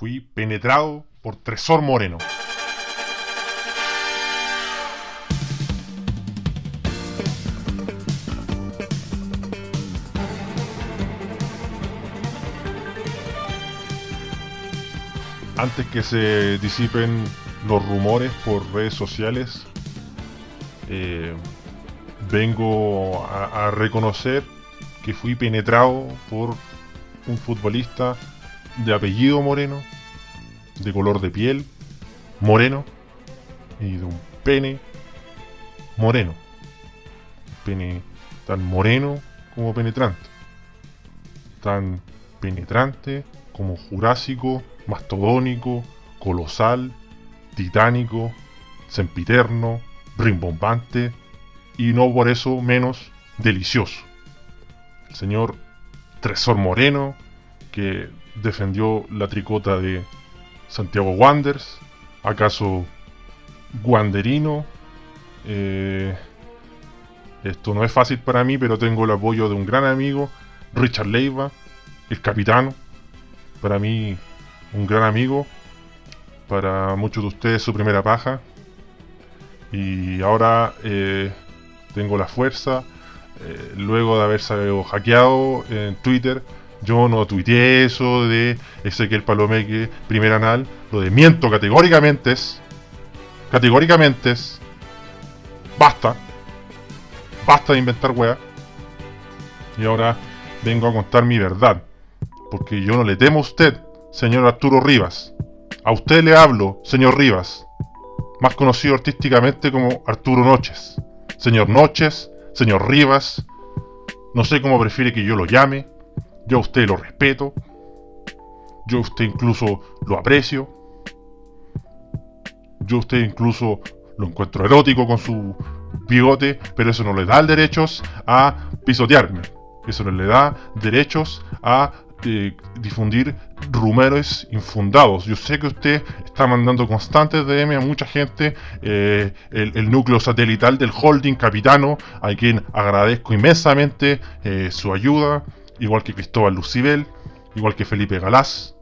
Fui penetrado por Tresor Moreno. Antes que se disipen los rumores por redes sociales, eh, vengo a, a reconocer que fui penetrado por un futbolista de apellido moreno, de color de piel moreno y de un pene moreno. Pene tan moreno como penetrante. Tan penetrante como jurásico, mastodónico, colosal, titánico, sempiterno, rimbombante y no por eso menos delicioso. El señor Tresor Moreno, que defendió la tricota de Santiago Wanders, acaso Wanderino. Eh, esto no es fácil para mí, pero tengo el apoyo de un gran amigo, Richard Leiva, el capitano. Para mí, un gran amigo. Para muchos de ustedes, su primera paja. Y ahora eh, tengo la fuerza, eh, luego de haber salido hackeado en Twitter, yo no tuiteé eso de Ezequiel Palomeque, primer anal. Lo de miento categóricamente es. Categóricamente es. Basta. Basta de inventar weá. Y ahora vengo a contar mi verdad. Porque yo no le temo a usted, señor Arturo Rivas. A usted le hablo, señor Rivas. Más conocido artísticamente como Arturo Noches. Señor Noches, señor Rivas. No sé cómo prefiere que yo lo llame. Yo a usted lo respeto. Yo a usted incluso lo aprecio. Yo a usted incluso lo encuentro erótico con su bigote, pero eso no le da derechos a pisotearme. Eso no le da derechos a eh, difundir rumores infundados. Yo sé que usted está mandando constantes DM a mucha gente, eh, el, núcleo satelital del holding capitano, a quien agradezco inmensamente eh, su ayuda igual que Cristóbal Lucibel, igual que Felipe Galás,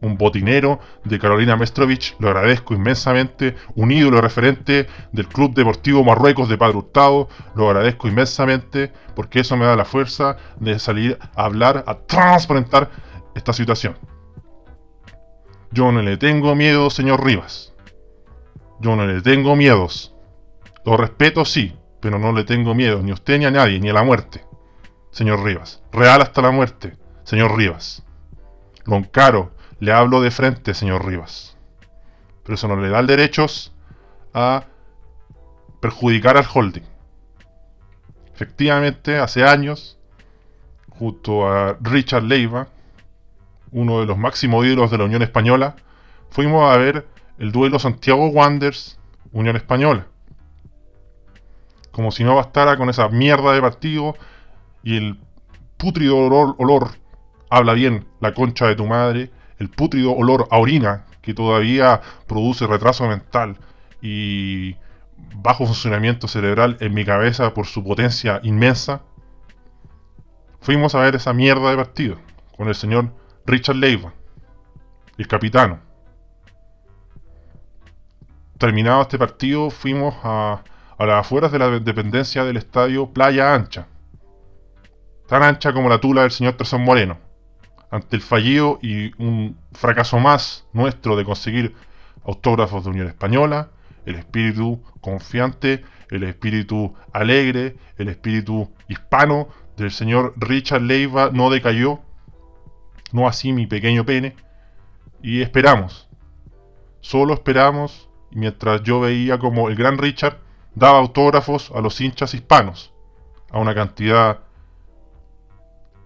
un botinero de Carolina Mestrovich, lo agradezco inmensamente, un ídolo referente del Club Deportivo Marruecos de Padre Hurtado, lo agradezco inmensamente porque eso me da la fuerza de salir a hablar, a transparentar esta situación. Yo no le tengo miedo, señor Rivas. Yo no le tengo miedos. Lo respeto, sí, pero no le tengo miedo ni a usted ni a nadie, ni a la muerte señor Rivas. Real hasta la muerte, señor Rivas. Con caro, le hablo de frente, señor Rivas. Pero eso no le da el derechos a perjudicar al holding. Efectivamente, hace años, junto a Richard Leiva, uno de los máximos ídolos de la Unión Española, fuimos a ver el duelo Santiago Wanderers Unión Española. Como si no bastara con esa mierda de partido y el putrido olor, olor, habla bien, la concha de tu madre, el putrido olor a orina que todavía produce retraso mental y bajo funcionamiento cerebral en mi cabeza por su potencia inmensa, fuimos a ver esa mierda de partido con el señor Richard Leiva, el capitano. Terminado este partido, fuimos a, a las afueras de la dependencia del estadio Playa Ancha tan ancha como la tula del señor Terson Moreno. Ante el fallido y un fracaso más nuestro de conseguir autógrafos de Unión Española, el espíritu confiante, el espíritu alegre, el espíritu hispano del señor Richard Leiva no decayó, no así mi pequeño pene, y esperamos, solo esperamos, mientras yo veía como el gran Richard daba autógrafos a los hinchas hispanos, a una cantidad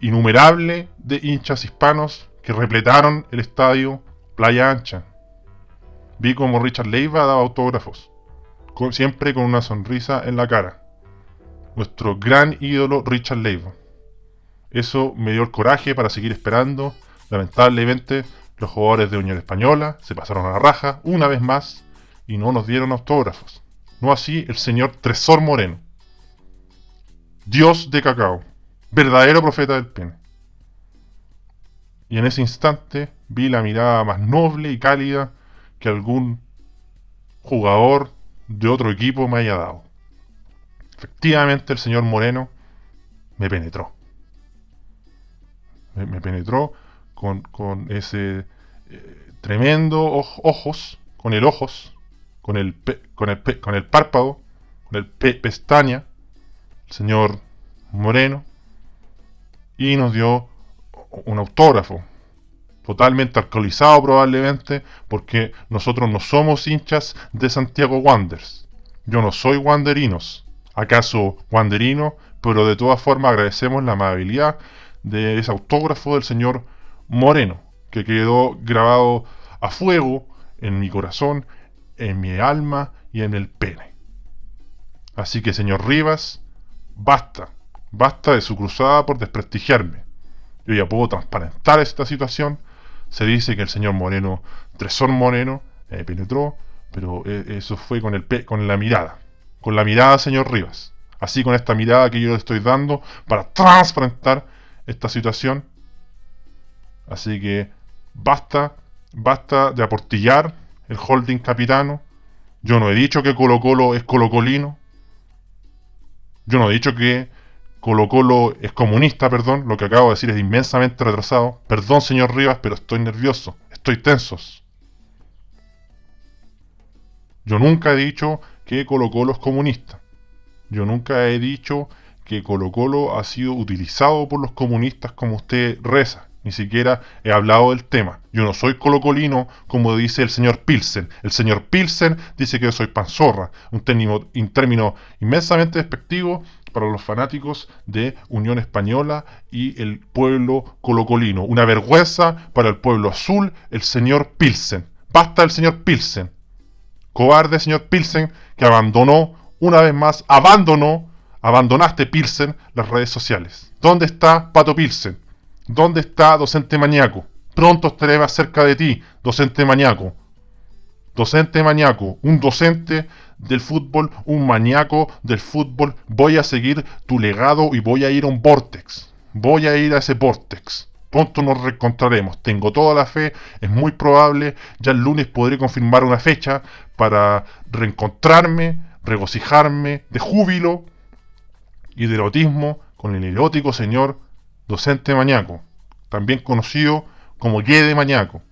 innumerable de hinchas hispanos que repletaron el estadio Playa Ancha. Vi como Richard Leiva daba autógrafos, siempre con una sonrisa en la cara. Nuestro gran ídolo Richard Leiva. Eso me dio el coraje para seguir esperando. Lamentablemente, los jugadores de Unión Española se pasaron a la raja una vez más y no nos dieron autógrafos. No así el señor Tresor Moreno. Dios de cacao verdadero profeta del pene. Y en ese instante vi la mirada más noble y cálida que algún jugador de otro equipo me haya dado. Efectivamente, el señor Moreno me penetró. Me, penetró con, ese eh, tremendo ojos, con el ojos, con el, con el, con el párpado, con el pestaña, el señor Moreno, y nos dio un autógrafo, totalmente alcoholizado probablemente, porque nosotros no somos hinchas de Santiago Wanderers. Yo no soy wanderinos, acaso wanderino, pero de todas formas agradecemos la amabilidad de ese autógrafo del señor Moreno, que quedó grabado a fuego en mi corazón, en mi alma y en el pene. Así que, señor Rivas, basta, basta de su cruzada por desprestigiarme. Yo ya puedo transparentar esta situación. Se dice que el señor Moreno, Tresor Moreno, me penetró, pero eh, eso fue con, el con la mirada. Con la mirada, señor Rivas. Así con esta mirada que yo le estoy dando para transparentar esta situación. Así que basta, basta de aportillar el holding capitano. Yo no he dicho que Colo Colo es colocolino. Yo no he dicho que Colo Colo es comunista, perdón, lo que acabo de decir es inmensamente retrasado. Perdón, señor Rivas, pero estoy nervioso, estoy tensos. Yo nunca he dicho que Colo Colo es comunista. Yo nunca he dicho que Colo Colo ha sido utilizado por los comunistas como usted reza. Ni siquiera he hablado del tema. Yo no soy colocolino como dice el señor Pilsen. El señor Pilsen dice que yo soy panzorra. Un término, un término inmensamente despectivo para los fanáticos de Unión Española y el pueblo colocolino. Una vergüenza para el pueblo azul, el señor Pilsen. Basta el señor Pilsen. Cobarde señor Pilsen que abandonó, una vez más, abandonó, abandonaste Pilsen las redes sociales. ¿Dónde está Pato Pilsen? ¿Dónde está docente maníaco? Pronto estaré más cerca de ti, docente maníaco. Docente maníaco, un docente del fútbol, un maníaco del fútbol, voy a seguir tu legado y voy a ir a un vortex. Voy a ir a ese vortex. Pronto nos reencontraremos. Tengo toda la fe. Es muy probable. Ya el lunes podré confirmar una fecha para reencontrarme, regocijarme de júbilo y de erotismo con el erótico señor docente maníaco, también conocido como Guede Mañaco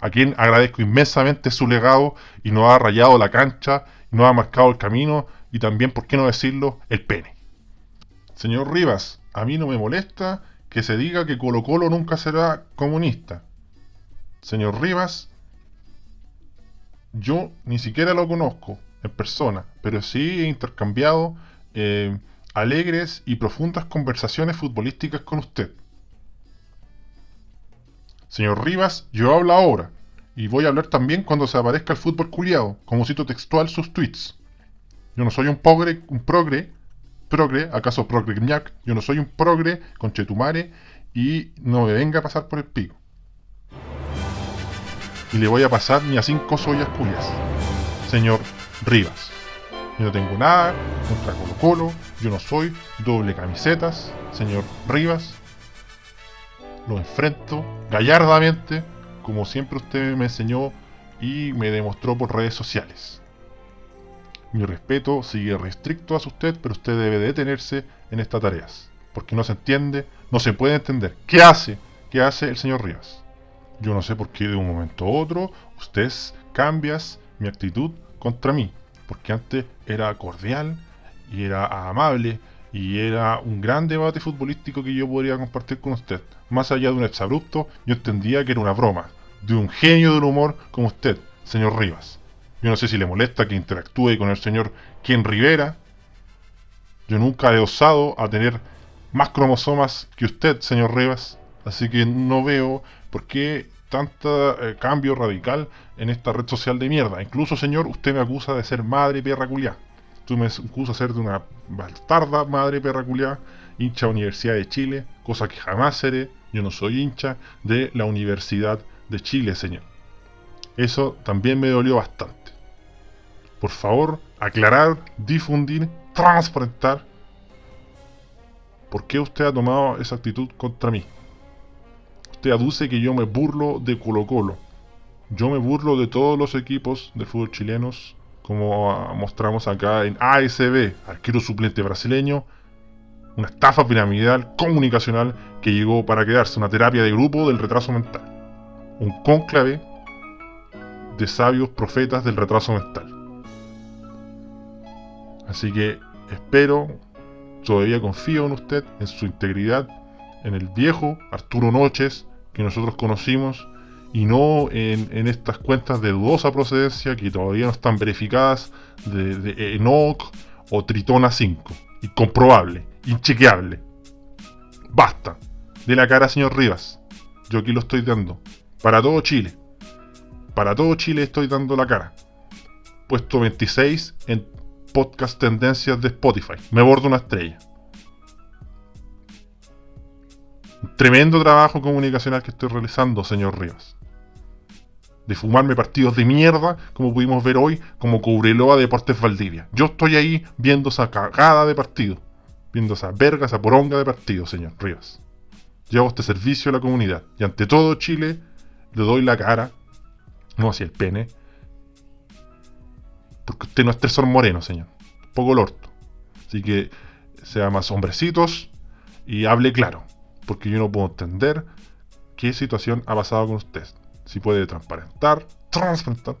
a quien agradezco inmensamente su legado y nos ha rayado la cancha, nos ha marcado el camino y también, por qué no decirlo, el pene. Señor Rivas, a mí no me molesta que se diga que Colo Colo nunca será comunista. Señor Rivas, yo ni siquiera lo conozco en persona, pero sí he intercambiado eh, alegres y profundas conversaciones futbolísticas con usted. Señor Rivas, yo hablo ahora. Y voy a hablar también cuando se aparezca el fútbol culiado, como cito textual sus tweets. Yo no soy un progre, un progre, progre, acaso progre yo no soy un progre con Chetumare y no me venga a pasar por el pico. Y le voy a pasar ni a cinco soyas culias. Señor Rivas. Yo no tengo nada contra Colo Colo, yo no soy doble camisetas, señor Rivas lo enfrento gallardamente, como siempre usted me enseñó y me demostró por redes sociales. Mi respeto sigue restricto a usted, pero usted debe detenerse en estas tareas, porque no se entiende, no se puede entender. ¿Qué hace? ¿Qué hace el señor Rivas? Yo no sé por qué de un momento a otro usted cambias mi actitud contra mí, porque antes era cordial y era amable y era un gran debate futbolístico que yo podría compartir con usted. Más allá de un exabrupto, yo entendía que era una broma, de un genio del humor como usted, señor Rivas. Yo no sé si le molesta que interactúe con el señor Ken Rivera. Yo nunca he osado a tener más cromosomas que usted, señor Rivas. Así que no veo por qué tanto eh, cambio radical en esta red social de mierda. Incluso, señor, usted me acusa de ser madre perra culiá. Tú me acusas de ser de una bastarda madre perra culiá, hincha Universidad de Chile, cosa que jamás seré. Yo no soy hincha de la Universidad de Chile, señor. Eso también me dolió bastante. Por favor, aclarar, difundir, transparentar por qué usted ha tomado esa actitud contra mí. Usted aduce que yo me burlo de Colo Colo. Yo me burlo de todos los equipos de fútbol chilenos, como mostramos acá en ASB, arquero suplente brasileño, una estafa piramidal comunicacional que llegó para quedarse, una terapia de grupo del retraso mental, un cónclave de sabios profetas del retraso mental. Así que espero, todavía confío en usted, en su integridad, en el viejo Arturo Noches que nosotros conocimos y no en, estas cuentas de dudosa procedencia que todavía no están verificadas de, de Enoch o Tritona 5. Incomprobable, inchequeable. Basta. De la cara, señor Rivas. Yo aquí lo estoy dando. Para todo Chile. Para todo Chile estoy dando la cara. Puesto 26 en podcast tendencias de Spotify. Me bordo una estrella. tremendo trabajo comunicacional que estoy realizando, señor Rivas. De fumarme partidos de mierda, como pudimos ver hoy, como Cobreloa Deportes Valdivia. Yo estoy ahí viendo esa cagada de partido. Viendo esa verga, esa poronga de partido, señor Rivas. Llevo este servicio a la comunidad. Y ante todo Chile, le doy la cara. No hacia el pene. Porque usted no es Tresor Moreno, señor. Poco el orto. Así que sea más hombrecitos y hable claro. Porque yo no puedo entender qué situación ha pasado con usted. Si puede transparentar, transparentar.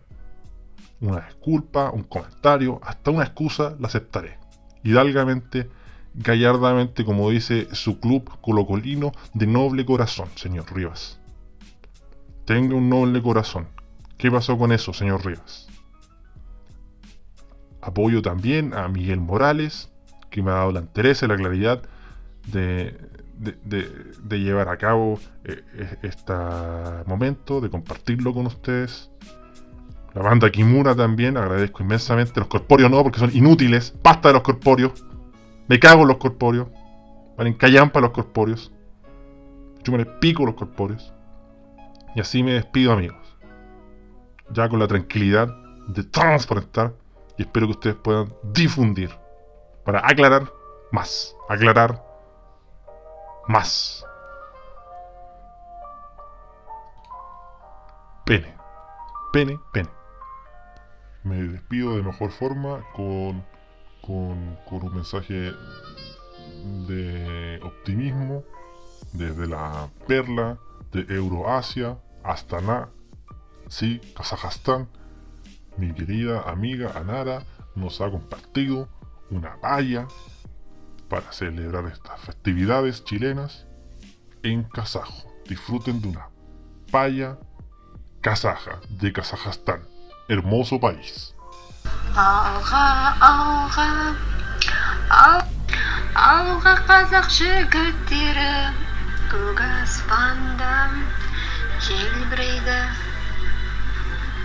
Una disculpa, un comentario, hasta una excusa, la aceptaré. Hidalgamente, gallardamente, como dice su club colocolino, de noble corazón, señor Rivas. Tenga un noble corazón. ¿Qué pasó con eso, señor Rivas? Apoyo también a Miguel Morales, que me ha dado la interés y la claridad de, llevar a cabo este momento, de compartirlo con ustedes. La banda Kimura también, agradezco inmensamente. Los corpóreos no, porque son inútiles. Basta de los corpóreos. Me cago en los corpóreos. Van en callampa los corpóreos. Yo me les pico los corpóreos. Y así me despido, amigos. Ya con la tranquilidad de transparentar y espero que ustedes puedan difundir para aclarar más, aclarar más. Pene, pene, pene. Me despido de mejor forma con, con, con un mensaje de optimismo desde la perla de Euroasia, Astana, sí, Kazajstán, mi querida amiga Anara nos ha compartido una valla para celebrar estas festividades chilenas en kazajo. Disfruten de una paya kazaja de Kazajstán. Hermoso país. алға алға ал, алға қазақ жігіттері көк аспанда желбірейді.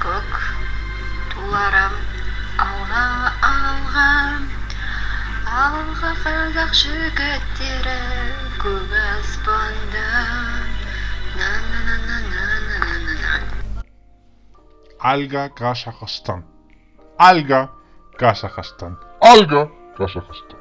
Көк тулары алға алға алға қазақ жігіттері көк аспанда на на Alga Kazajstán. Alga Kazajstán.